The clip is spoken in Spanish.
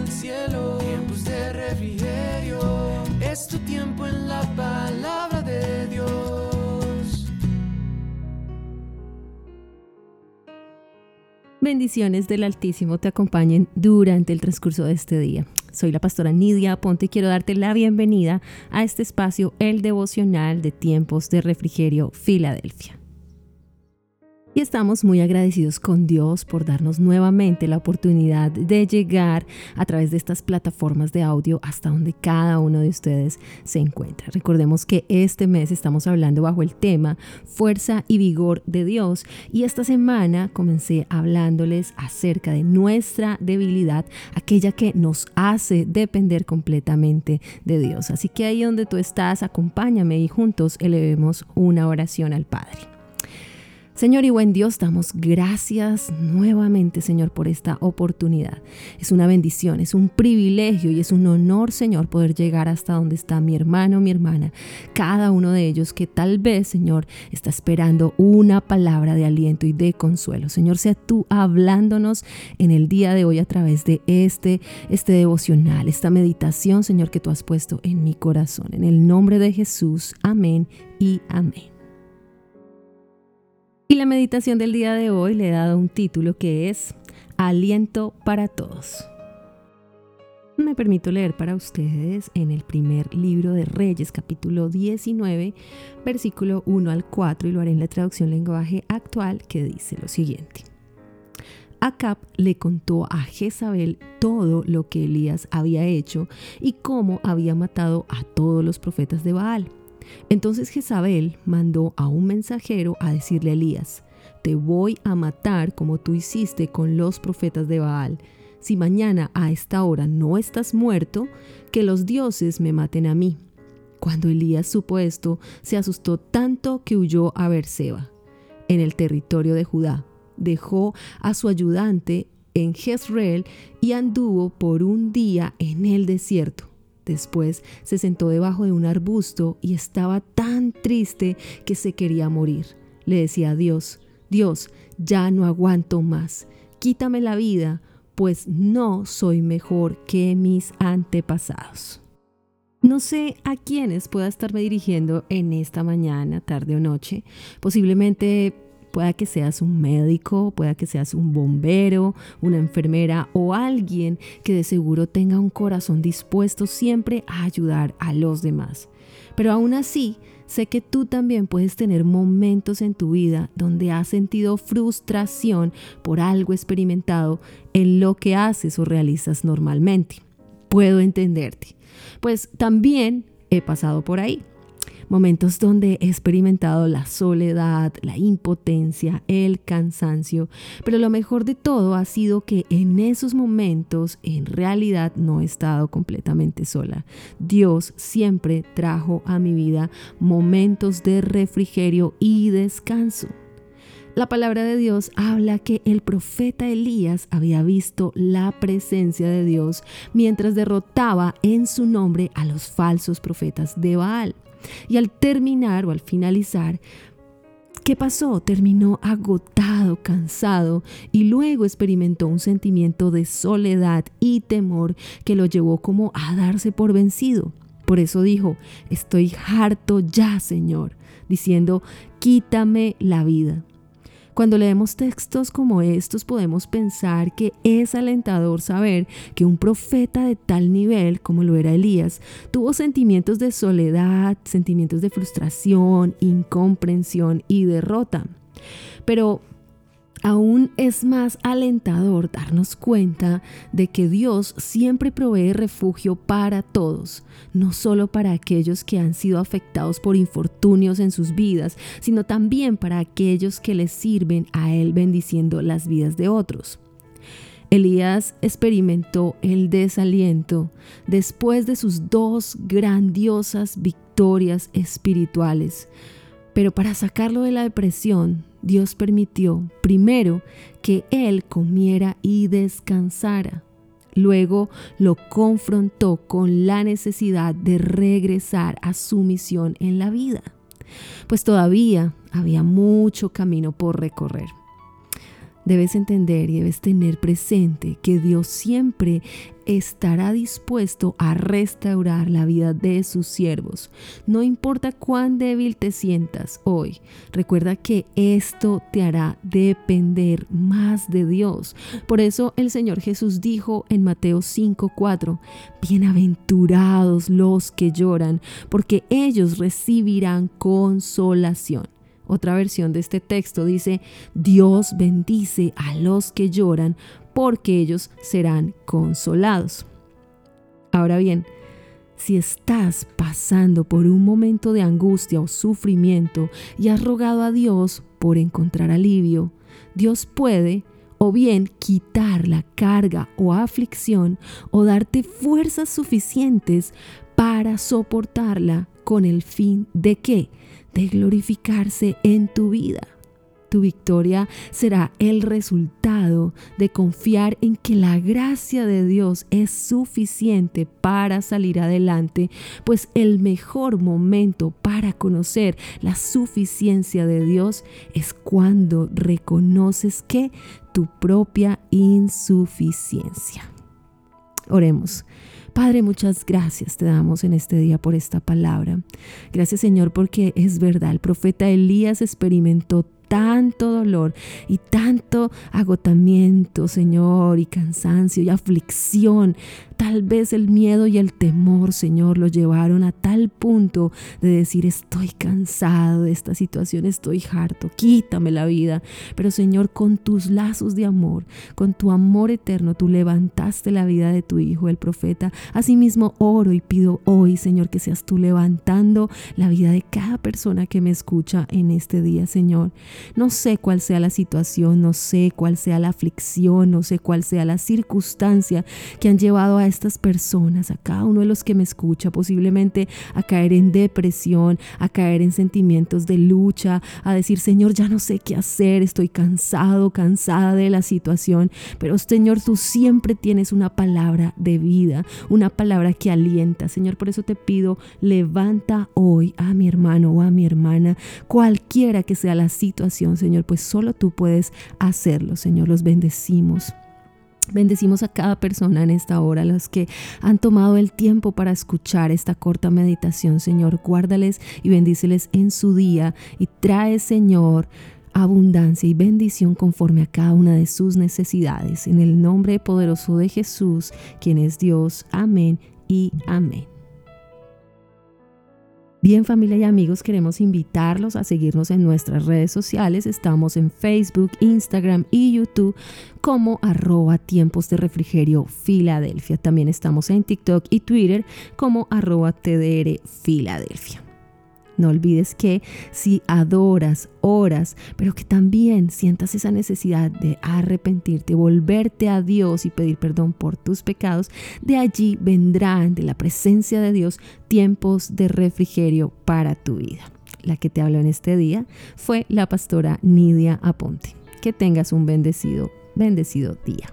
el cielo. Tiempos de refrigerio. Es tu tiempo en la palabra de Dios. Bendiciones del Altísimo te acompañen durante el transcurso de este día. Soy la pastora Nidia Ponte y quiero darte la bienvenida a este espacio, el devocional de tiempos de refrigerio Filadelfia. Y estamos muy agradecidos con Dios por darnos nuevamente la oportunidad de llegar a través de estas plataformas de audio hasta donde cada uno de ustedes se encuentra. Recordemos que este mes estamos hablando bajo el tema Fuerza y Vigor de Dios y esta semana comencé hablándoles acerca de nuestra debilidad, aquella que nos hace depender completamente de Dios. Así que ahí donde tú estás, acompáñame y juntos elevemos una oración al Padre. Señor y buen Dios, damos gracias nuevamente, Señor, por esta oportunidad. Es una bendición, es un privilegio y es un honor, Señor, poder llegar hasta donde está mi hermano, mi hermana, cada uno de ellos que tal vez, Señor, está esperando una palabra de aliento y de consuelo. Señor, sea tú hablándonos en el día de hoy a través de este, este devocional, esta meditación, Señor, que tú has puesto en mi corazón. En el nombre de Jesús, amén y amén. Y la meditación del día de hoy le he dado un título que es Aliento para Todos. Me permito leer para ustedes en el primer libro de Reyes, capítulo 19, versículo 1 al 4, y lo haré en la traducción lenguaje actual que dice lo siguiente. Acab le contó a Jezabel todo lo que Elías había hecho y cómo había matado a todos los profetas de Baal. Entonces Jezabel mandó a un mensajero a decirle a Elías, te voy a matar como tú hiciste con los profetas de Baal. Si mañana a esta hora no estás muerto, que los dioses me maten a mí. Cuando Elías supo esto, se asustó tanto que huyó a Berseba, en el territorio de Judá. Dejó a su ayudante en Jezreel y anduvo por un día en el desierto. Después se sentó debajo de un arbusto y estaba tan triste que se quería morir. Le decía a Dios, Dios, ya no aguanto más, quítame la vida, pues no soy mejor que mis antepasados. No sé a quiénes pueda estarme dirigiendo en esta mañana, tarde o noche. Posiblemente Pueda que seas un médico, pueda que seas un bombero, una enfermera o alguien que de seguro tenga un corazón dispuesto siempre a ayudar a los demás. Pero aún así, sé que tú también puedes tener momentos en tu vida donde has sentido frustración por algo experimentado en lo que haces o realizas normalmente. Puedo entenderte, pues también he pasado por ahí momentos donde he experimentado la soledad, la impotencia, el cansancio, pero lo mejor de todo ha sido que en esos momentos en realidad no he estado completamente sola. Dios siempre trajo a mi vida momentos de refrigerio y descanso. La palabra de Dios habla que el profeta Elías había visto la presencia de Dios mientras derrotaba en su nombre a los falsos profetas de Baal. Y al terminar o al finalizar, ¿qué pasó? Terminó agotado, cansado y luego experimentó un sentimiento de soledad y temor que lo llevó como a darse por vencido. Por eso dijo, estoy harto ya, Señor, diciendo, quítame la vida. Cuando leemos textos como estos podemos pensar que es alentador saber que un profeta de tal nivel como lo era Elías tuvo sentimientos de soledad, sentimientos de frustración, incomprensión y derrota. Pero Aún es más alentador darnos cuenta de que Dios siempre provee refugio para todos, no solo para aquellos que han sido afectados por infortunios en sus vidas, sino también para aquellos que le sirven a Él bendiciendo las vidas de otros. Elías experimentó el desaliento después de sus dos grandiosas victorias espirituales, pero para sacarlo de la depresión, Dios permitió primero que él comiera y descansara. Luego lo confrontó con la necesidad de regresar a su misión en la vida, pues todavía había mucho camino por recorrer. Debes entender y debes tener presente que Dios siempre estará dispuesto a restaurar la vida de sus siervos. No importa cuán débil te sientas hoy, recuerda que esto te hará depender más de Dios. Por eso el Señor Jesús dijo en Mateo 5:4, Bienaventurados los que lloran, porque ellos recibirán consolación. Otra versión de este texto dice, Dios bendice a los que lloran porque ellos serán consolados. Ahora bien, si estás pasando por un momento de angustia o sufrimiento y has rogado a Dios por encontrar alivio, Dios puede o bien quitar la carga o aflicción o darte fuerzas suficientes para soportarla con el fin de qué? De glorificarse en tu vida. Tu victoria será el resultado de confiar en que la gracia de Dios es suficiente para salir adelante, pues el mejor momento para conocer la suficiencia de Dios es cuando reconoces que tu propia insuficiencia. Oremos. Padre, muchas gracias te damos en este día por esta palabra. Gracias Señor porque es verdad, el profeta Elías experimentó tanto dolor y tanto agotamiento, Señor, y cansancio y aflicción. Tal vez el miedo y el temor, Señor, lo llevaron a tal punto de decir, estoy cansado de esta situación, estoy harto, quítame la vida. Pero Señor, con tus lazos de amor, con tu amor eterno, tú levantaste la vida de tu Hijo, el profeta. Asimismo, oro y pido hoy, Señor, que seas tú levantando la vida de cada persona que me escucha en este día, Señor. No sé cuál sea la situación, no sé cuál sea la aflicción, no sé cuál sea la circunstancia que han llevado a estas personas, a cada uno de los que me escucha, posiblemente a caer en depresión, a caer en sentimientos de lucha, a decir, Señor, ya no sé qué hacer, estoy cansado, cansada de la situación, pero Señor, tú siempre tienes una palabra de vida, una palabra que alienta. Señor, por eso te pido, levanta hoy a mi hermano o a mi hermana, cualquiera que sea la situación Señor, pues solo tú puedes hacerlo, Señor. Los bendecimos. Bendecimos a cada persona en esta hora, los que han tomado el tiempo para escuchar esta corta meditación, Señor. Guárdales y bendíceles en su día y trae, Señor, abundancia y bendición conforme a cada una de sus necesidades. En el nombre poderoso de Jesús, quien es Dios. Amén y amén. Bien familia y amigos, queremos invitarlos a seguirnos en nuestras redes sociales. Estamos en Facebook, Instagram y YouTube como arroba tiempos de refrigerio Filadelfia. También estamos en TikTok y Twitter como arroba TDR Filadelfia. No olvides que si adoras, oras, pero que también sientas esa necesidad de arrepentirte, volverte a Dios y pedir perdón por tus pecados, de allí vendrán de la presencia de Dios tiempos de refrigerio para tu vida. La que te habló en este día fue la pastora Nidia Aponte. Que tengas un bendecido, bendecido día.